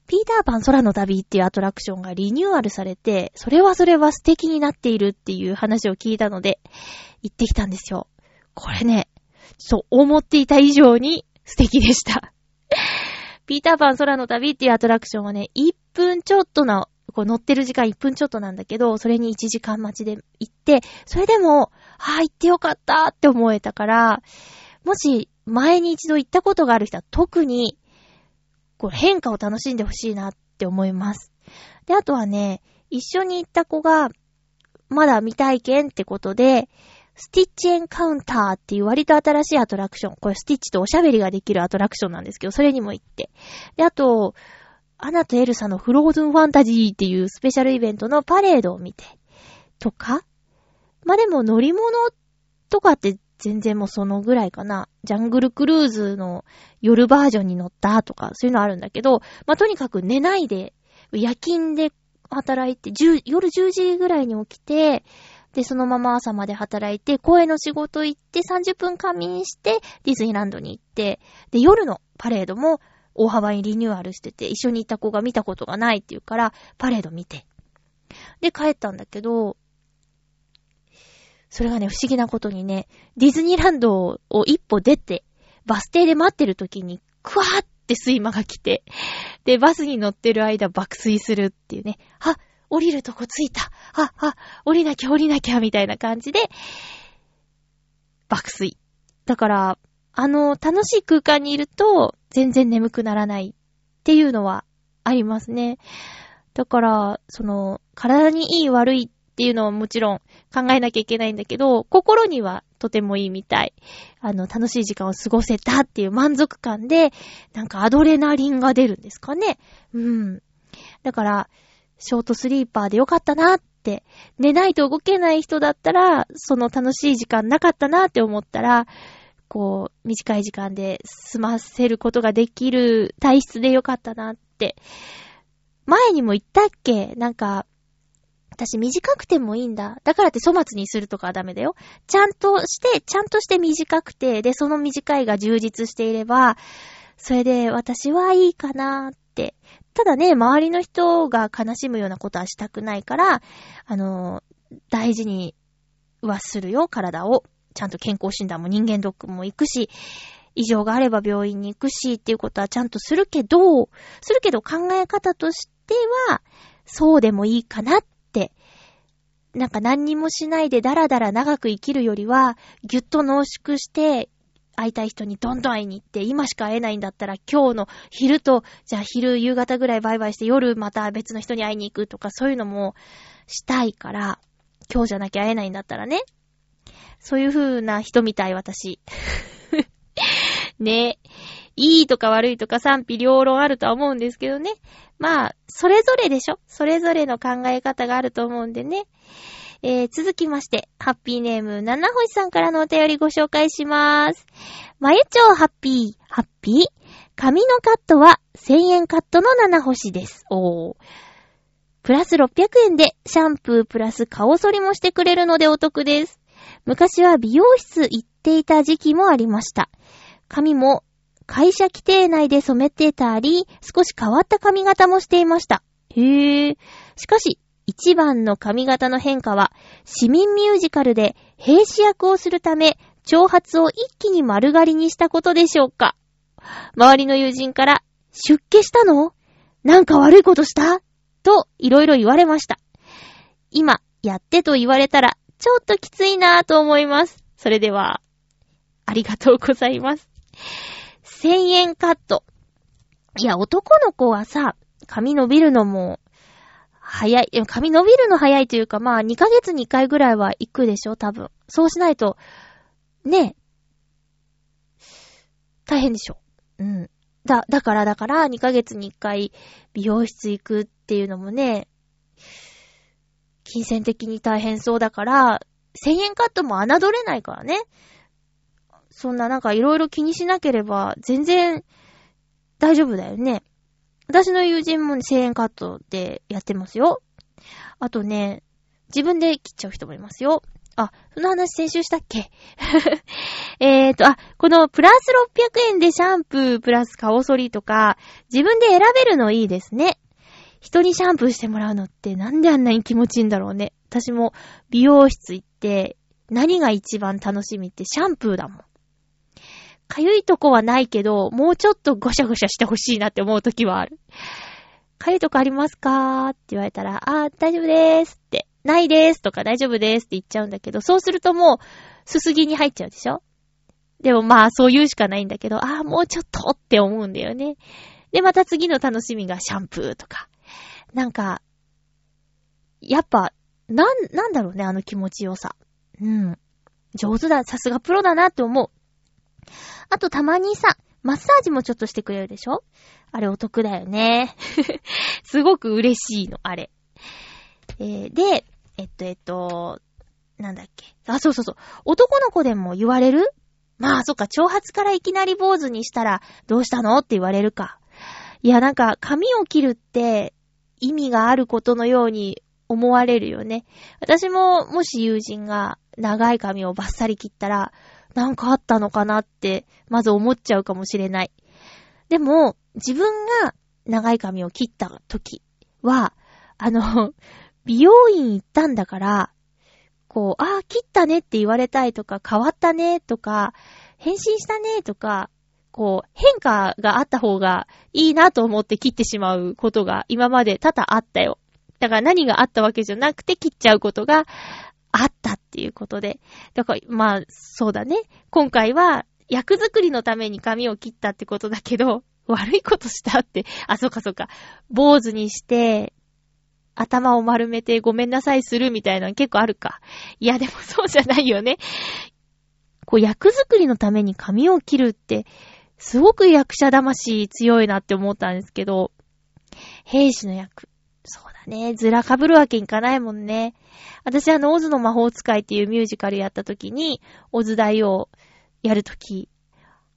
ピーターパン空の旅っていうアトラクションがリニューアルされて、それはそれは素敵になっているっていう話を聞いたので、行ってきたんですよ。これね、そう、思っていた以上に 素敵でした。ピーターパン空の旅っていうアトラクションはね、1分ちょっとの、こう乗ってる時間1分ちょっとなんだけど、それに1時間待ちで行って、それでも、ああ、行ってよかったって思えたから、もし前に一度行ったことがある人は特に、こう変化を楽しんでほしいなって思います。で、あとはね、一緒に行った子が、まだ未体験ってことで、スティッチエンカウンターっていう割と新しいアトラクション。これスティッチとおしゃべりができるアトラクションなんですけど、それにも行って。で、あと、アナとエルサのフローズンファンタジーっていうスペシャルイベントのパレードを見て。とかまあ、でも乗り物とかって全然もうそのぐらいかな。ジャングルクルーズの夜バージョンに乗ったとか、そういうのあるんだけど、まあ、とにかく寝ないで、夜勤で働いて、10夜10時ぐらいに起きて、で、そのまま朝まで働いて、公園の仕事行って、30分仮眠して、ディズニーランドに行って、で、夜のパレードも大幅にリニューアルしてて、一緒に行った子が見たことがないって言うから、パレード見て。で、帰ったんだけど、それがね、不思議なことにね、ディズニーランドを一歩出て、バス停で待ってる時に、クワーって睡魔が来て、で、バスに乗ってる間爆睡するっていうね、あ、降りるとこ着いたあ、あ、降りなきゃ降りなきゃみたいな感じで、爆睡。だから、あの、楽しい空間にいると、全然眠くならないっていうのはありますね。だから、その、体にいい悪いっていうのはもちろん考えなきゃいけないんだけど、心にはとてもいいみたい。あの、楽しい時間を過ごせたっていう満足感で、なんかアドレナリンが出るんですかね。うん。だから、ショートスリーパーでよかったなって、寝ないと動けない人だったら、その楽しい時間なかったなって思ったら、こう、短い時間で済ませることができる体質でよかったなって。前にも言ったっけ？なんか、私短くてもいいんだ。だからって粗末にするとかはダメだよ。ちゃんとして、ちゃんとして短くて、で、その短いが充実していれば、それで私はいいかなって。ただね、周りの人が悲しむようなことはしたくないから、あの、大事にはするよ、体を。ちゃんと健康診断も人間ドックも行くし、異常があれば病院に行くしっていうことはちゃんとするけど、するけど考え方としては、そうでもいいかなっ。なんか何にもしないでダラダラ長く生きるよりは、ぎゅっと濃縮して、会いたい人にどんどん会いに行って、今しか会えないんだったら今日の昼と、じゃあ昼夕方ぐらいバイバイして夜また別の人に会いに行くとかそういうのもしたいから、今日じゃなきゃ会えないんだったらね。そういう風な人みたい、私。ねいいとか悪いとか賛否両論あるとは思うんですけどね。まあ、それぞれでしょ？それぞれの考え方があると思うんでね。えー、続きまして、ハッピーネーム、七星さんからのお便りご紹介しまーす。まゆちょうハッピー、ハッピー？髪のカットは1000円カットの七星です。おー。プラス600円でシャンプープラス顔剃りもしてくれるのでお得です。昔は美容室行っていた時期もありました。髪も会社規定内で染めてたり、少し変わった髪型もしていました。へえ。しかし、一番の髪型の変化は、市民ミュージカルで兵士役をするため、長髪を一気に丸刈りにしたことでしょうか。周りの友人から、出家したの？なんか悪いことした？と、いろいろ言われました。今、やってと言われたら、ちょっときついなぁと思います。それでは、ありがとうございます。1000円カット。いや、男の子はさ、髪伸びるのも、早い。髪伸びるの早いというか、まあ、2ヶ月に1回ぐらいは行くでしょ、多分。そうしないと、ね大変でしょ。うん。だ、だからだから、2ヶ月に1回美容室行くっていうのもね、金銭的に大変そうだから、1000円カットも侮れないからね。そんななんかいろいろ気にしなければ全然大丈夫だよね。私の友人も、1000円カットでやってますよ。あとね、自分で切っちゃう人もいますよ。あ、その話先週したっけ？えーと、あ、このプラス600円でシャンプープラス顔剃りとか、自分で選べるのいいですね。人にシャンプーしてもらうのってなんであんなに気持ちいいんだろうね。私も美容室行って何が一番楽しみってシャンプーだもん。かゆいとこはないけど、もうちょっとゴシャゴシャしてほしいなって思うときはある。かゆいとこありますかって言われたら、あー、大丈夫でーすって、ないでーすとか大丈夫でーすって言っちゃうんだけど、そうするともう、すすぎに入っちゃうでしょ？でもまあ、そう言うしかないんだけど、あー、もうちょっとって思うんだよね。で、また次の楽しみがシャンプーとか。なんか、やっぱ、なん、なんだろうね、あの気持ちよさ。うん。上手だ、さすがプロだなって思う。あとたまにさ、マッサージもちょっとしてくれるでしょ？あれお得だよね。すごく嬉しいの、あれ。えー、で、えっと、えっと、なんだっけ？あ、そうそうそう。男の子でも言われる？まあ、そっか、長髪からいきなり坊主にしたら、どうしたの？って言われるか。いや、なんか、髪を切るって意味があることのように思われるよね。私も、もし友人が長い髪をバッサリ切ったら、なんかあったのかなって、まず思っちゃうかもしれない。でも、自分が長い髪を切った時は、あの、美容院行ったんだから、こう、ああ、切ったねって言われたいとか、変わったねとか、変身したねとか、こう、変化があった方がいいなと思って切ってしまうことが今まで多々あったよ。だから何があったわけじゃなくて切っちゃうことがあったっていうことで。だから、まあ、そうだね。今回は役作りのために髪を切ったってことだけど、悪いことしたって、あ、そうかそうか。坊主にして、頭を丸めてごめんなさいするみたいなの結構あるか。いや、でもそうじゃないよね。こう、役作りのために髪を切るって、すごく役者魂強いなって思ったんですけど、兵士の役。そうだね。ずらかぶるわけにいかないもんね。私あの、オズの魔法使いっていうミュージカルやった時に、オズ大をやるとき、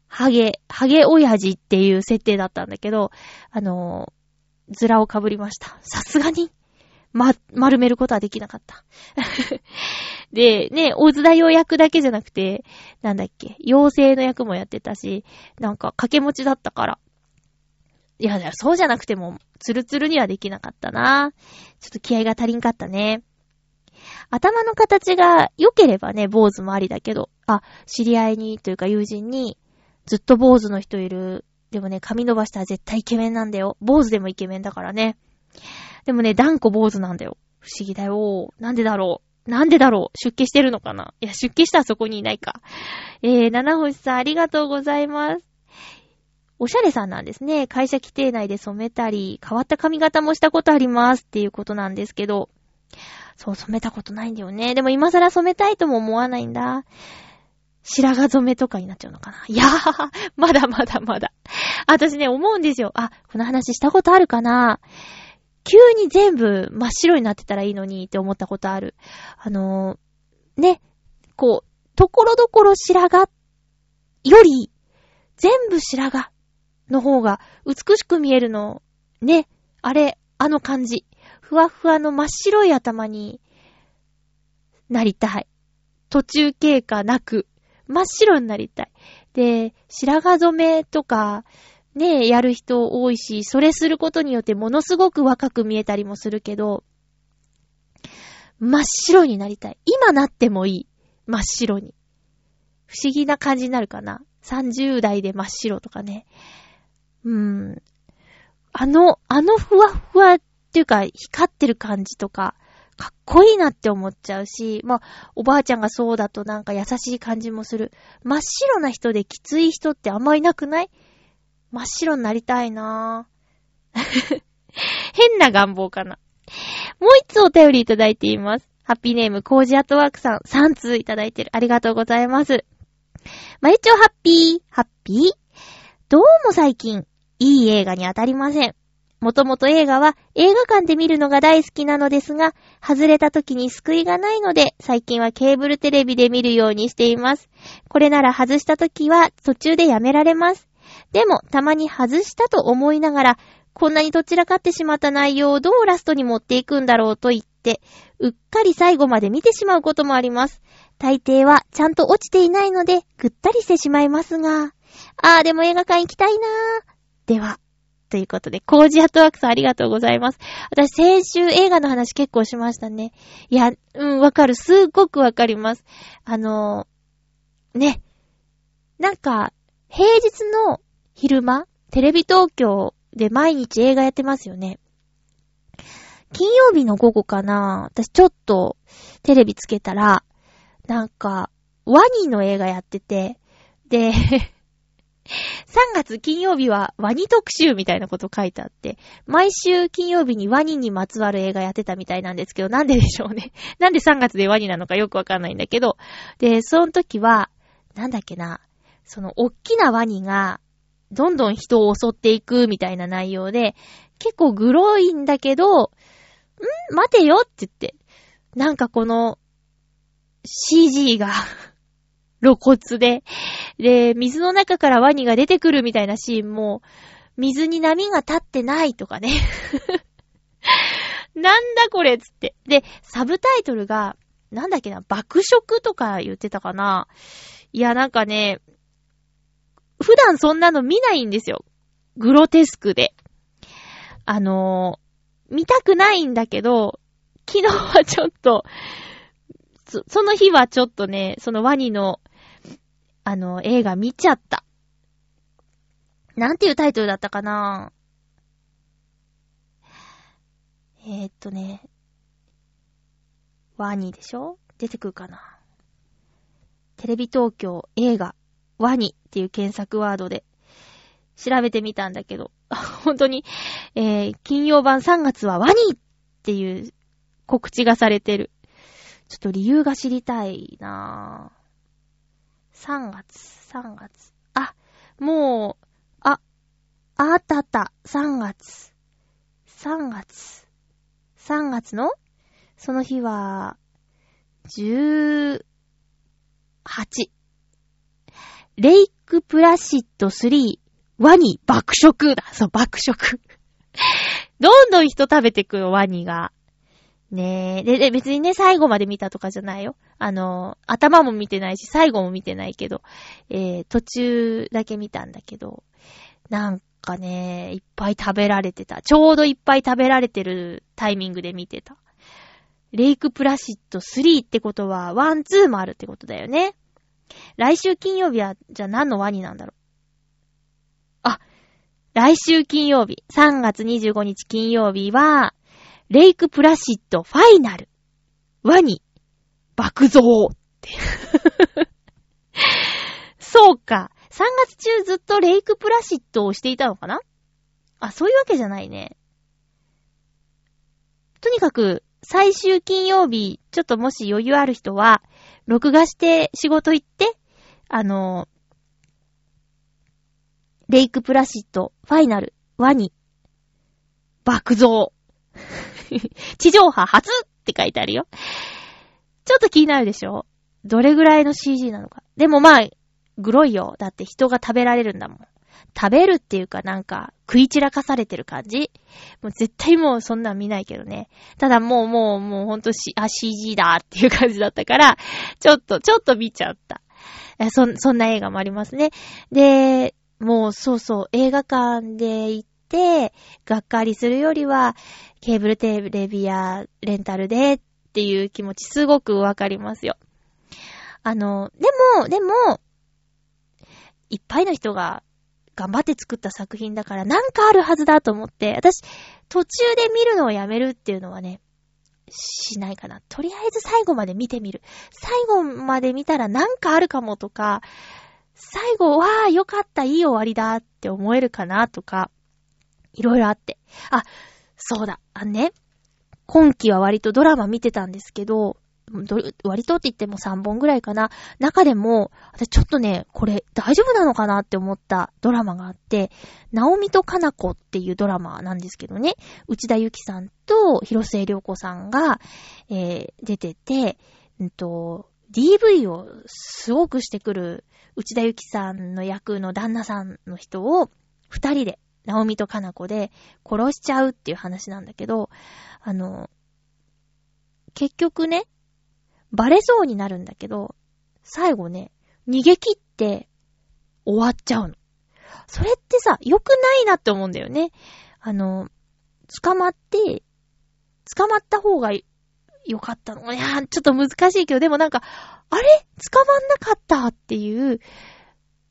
ハゲ、ハゲ親父っていう設定だったんだけど、あのずらをかぶりました。さすがに、ま、丸めることはできなかった。で、ね、大津大王役だけじゃなくて、なんだっけ、妖精の役もやってたし、なんか掛け持ちだったから。いや、そうじゃなくても、ツルツルにはできなかったな。ちょっと気合が足りんかったね。頭の形が良ければね、坊主もありだけど、あ、知り合いにというか友人に、ずっと坊主の人いる。でもね、髪伸ばしたら絶対イケメンなんだよ。坊主でもイケメンだからね。でもね、断固坊主なんだよ。不思議だよ。なんでだろう。なんでだろう出家してるのかないや、出家したらそこにいないか。えー、七星さんありがとうございます。おしゃれさんなんですね。会社規定内で染めたり、変わった髪型もしたことありますっていうことなんですけど。そう、染めたことないんだよね。でも今更染めたいとも思わないんだ。白髪染めとかになっちゃうのかないやー、まだまだまだ。私ね、思うんですよ。あ、この話したことあるかな急に全部真っ白になってたらいいのにって思ったことある。あのー、ね、こう、ところどころ白髪より、全部白髪の方が美しく見えるの。ね、あれ、あの感じ。ふわふわの真っ白い頭になりたい。途中経過なく、真っ白になりたい。で、白髪染めとか、ね、やる人多いし、それすることによってものすごく若く見えたりもするけど、真っ白になりたい。今なってもいい。真っ白に。不思議な感じになるかな。30代で真っ白とかね。うん。あの、あのふわふわっていうか、光ってる感じとか、かっこいいなって思っちゃうし、まあ、おばあちゃんがそうだとなんか優しい感じもする。真っ白な人できつい人ってあんまいなくない？真っ白になりたいなぁ。変な願望かな。もう一つお便りいただいています。ハッピーネーム、コージアットワークさん、3通いただいてる。ありがとうございます。まゆちょハッピー、ハッピーどうも最近、いい映画に当たりません。もともと映画は映画館で見るのが大好きなのですが、外れた時に救いがないので、最近はケーブルテレビで見るようにしています。これなら外した時は途中でやめられます。でも、たまに外したと思いながら、こんなにどちらかってしまった内容をどうラストに持っていくんだろうと言って、うっかり最後まで見てしまうこともあります。大抵はちゃんと落ちていないので、ぐったりしてしまいますが。あー、でも映画館行きたいなー。では、ということで、コージアットワークさんありがとうございます。私、先週映画の話結構しましたね。いや、うん、わかる。すっごくわかります。あのー、ね。なんか、平日の昼間、テレビ東京で毎日映画やってますよね。金曜日の午後かな私ちょっとテレビつけたら、なんか、ワニの映画やってて、で、3月金曜日はワニ特集みたいなこと書いてあって、毎週金曜日にワニにまつわる映画やってたみたいなんですけど、なんででしょうね。なんで3月でワニなのかよくわかんないんだけど、で、その時は、なんだっけな、その、おっきなワニが、どんどん人を襲っていくみたいな内容で、結構グロいんだけど、ん待てよって言って、なんかこの、CG が露骨で、で、水の中からワニが出てくるみたいなシーンも、水に波が立ってないとかね。なんだこれつって。で、サブタイトルが、なんだっけな、爆食とか言ってたかな。いや、なんかね、普段そんなの見ないんですよ。グロテスクで。あのー、見たくないんだけど、昨日はちょっと、そその日はちょっとね、そのワニの、あの、映画見ちゃった。なんていうタイトルだったかな？えー、っとね、ワニでしょ？出てくるかな？テレビ東京映画ワニっていう検索ワードで調べてみたんだけど、本当に、えー、金曜版3月はワニっていう告知がされてる。ちょっと理由が知りたいなぁ。3月、3月。あ、もう、あ、あったあった。3月。3月。3月の？その日は、18。レイクプラシット3、ワニ爆食だ。そう、爆食。どんどん人食べてくの、ワニが。ねえ。で、で、別にね、最後まで見たとかじゃないよ。あの、頭も見てないし、最後も見てないけど、えー、途中だけ見たんだけど、なんかね、いっぱい食べられてた。ちょうどいっぱい食べられてるタイミングで見てた。レイクプラシット3ってことは、1、2もあるってことだよね。来週金曜日は、じゃあ何のワニなんだろう。あ、来週金曜日、3月25日金曜日は、レイクプラシットファイナル、ワニ、爆増って。そうか。3月中ずっとレイクプラシットをしていたのかな？あ、そういうわけじゃないね。とにかく、最終金曜日、ちょっともし余裕ある人は、録画して仕事行って、あの、レイクプラシット、ファイナル、ワニ、爆増。地上波初って書いてあるよ。ちょっと気になるでしょ？どれぐらいの CG なのか？でもまあ、グロいよ。だって人が食べられるんだもん。食べるっていうかなんか、食い散らかされてる感じ？もう絶対もうそんなん見ないけどね。ただもうもうもうほんとし、あ、CG だっていう感じだったから、ちょっと、ちょっと見ちゃった。そ、そんな映画もありますね。で、もうそうそう、映画館で行っ、がっかりするよりは、ケーブルテレビやレンタルでっていう気持ちすごくわかりますよ。あの、でも、でも、いっぱいの人が頑張って作った作品だからなんかあるはずだと思って、私、途中で見るのをやめるっていうのはね、しないかな。とりあえず最後まで見てみる。最後まで見たらなんかあるかもとか、最後はよかった、いい終わりだって思えるかなとか、いろいろあって。あ、そうだ、あのね、今期は割とドラマ見てたんですけど、割とって言っても3本ぐらいかな。中でも、私ちょっとね、これ大丈夫なのかなって思ったドラマがあって、ナオミとカナコっていうドラマなんですけどね、内田ゆきさんと広末涼子さんが、えー、出てて、うんと、DV をすごくしてくる内田ゆきさんの役の旦那さんの人を二人で、ナオミとカナコで殺しちゃうっていう話なんだけど、あの、結局ね、バレそうになるんだけど、最後ね、逃げ切って終わっちゃうの。それってさ、良くないなって思うんだよね。あの、捕まって、捕まった方が良かったの。いやちょっと難しいけど、でもなんか、あれ？捕まんなかったっていう、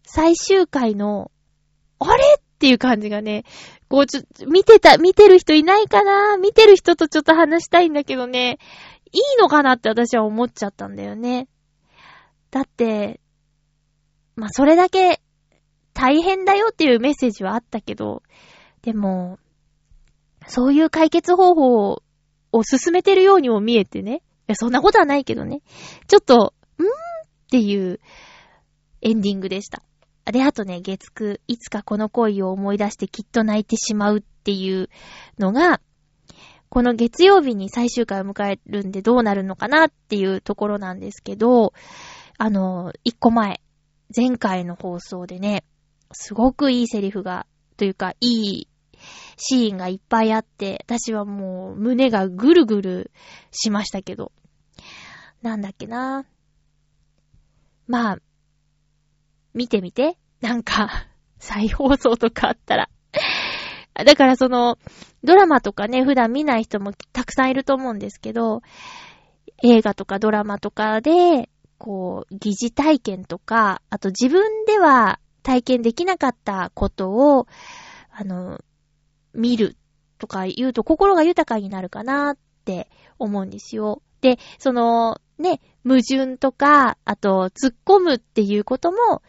最終回の、あれ？っていう感じがね、こうちょ、見てた、見てる人いないかな？見てる人とちょっと話したいんだけどね、いいのかなって私は思っちゃったんだよね。だって、まあ、それだけ大変だよっていうメッセージはあったけど、でも、そういう解決方法を進めてるようにも見えてね。いや、そんなことはないけどね。ちょっと、んーっていうエンディングでした。で、あとね、月9、いつかこの恋を思い出してきっと泣いてしまうっていうのが、この月曜日に最終回を迎えるんでどうなるのかなっていうところなんですけど、あの、一個前、前回の放送でね、すごくいいセリフが、というか、いいシーンがいっぱいあって、私はもう胸がぐるぐるしましたけど。なんだっけな。まあ、見てみて。なんか、再放送とかあったら。だからその、ドラマとかね、普段見ない人もたくさんいると思うんですけど、映画とかドラマとかで、こう、疑似体験とか、あと自分では体験できなかったことを、あの、見るとか言うと心が豊かになるかなって思うんですよ。で、その、ね、矛盾とか、あと、突っ込むっていうことも、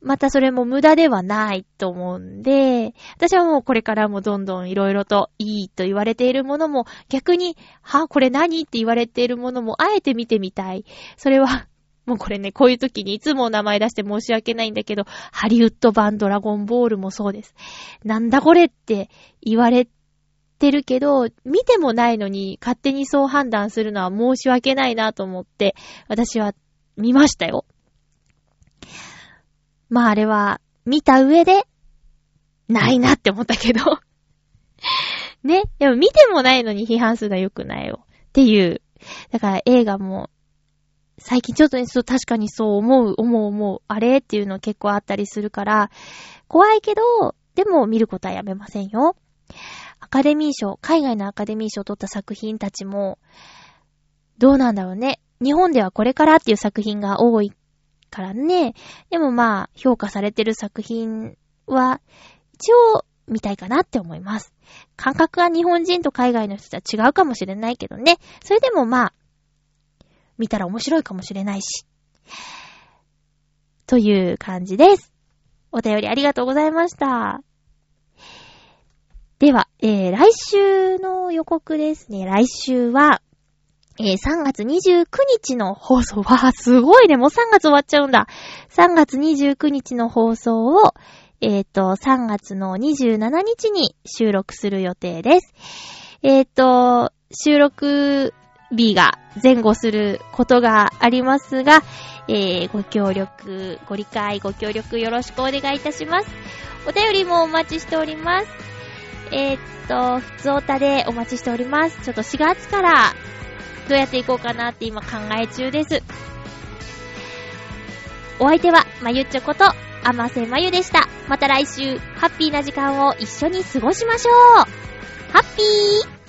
またそれも無駄ではないと思うんで、私はもうこれからもどんどんいろいろといいと言われているものも、逆に、は、これ何って言われているものも、あえて見てみたい。それは、もうこれね、こういう時にいつも名前出して申し訳ないんだけど、ハリウッド版ドラゴンボールもそうです。なんだこれって言われてるけど、見てもないのに勝手にそう判断するのは申し訳ないなと思って、私は見ましたよ。まああれは、見た上で、ないなって思ったけど ね。でも見てもないのに批判するのは良くないよ。っていう。だから映画も、最近ちょっとね、そう、確かにそう思う、思う思う、あれっていうの結構あったりするから、怖いけど、でも見ることはやめませんよ。アカデミー賞、海外のアカデミー賞を取った作品たちも、どうなんだろうね。日本ではこれからっていう作品が多いからね。でもまあ、評価されてる作品は、一応、見たいかなって思います。感覚は日本人と海外の人とは違うかもしれないけどね。それでもまあ、見たら面白いかもしれないし。という感じです。お便りありがとうございました。では、えー、来週の予告ですね。来週は、えー、3月29日の放送は、すごいね、もう3月終わっちゃうんだ。3月29日の放送を、えっ、ー、と、3月の27日に収録する予定です。えっ、ー、と、収録日が前後することがありますが、えー、ご協力、ご理解、ご協力よろしくお願いいたします。お便りもお待ちしております。えー、っと、普通おたでお待ちしております。ちょっと4月からどうやっていこうかなって今考え中です。お相手は、まゆっちょこと、あませまゆでした。また来週、ハッピーな時間を一緒に過ごしましょうハッピー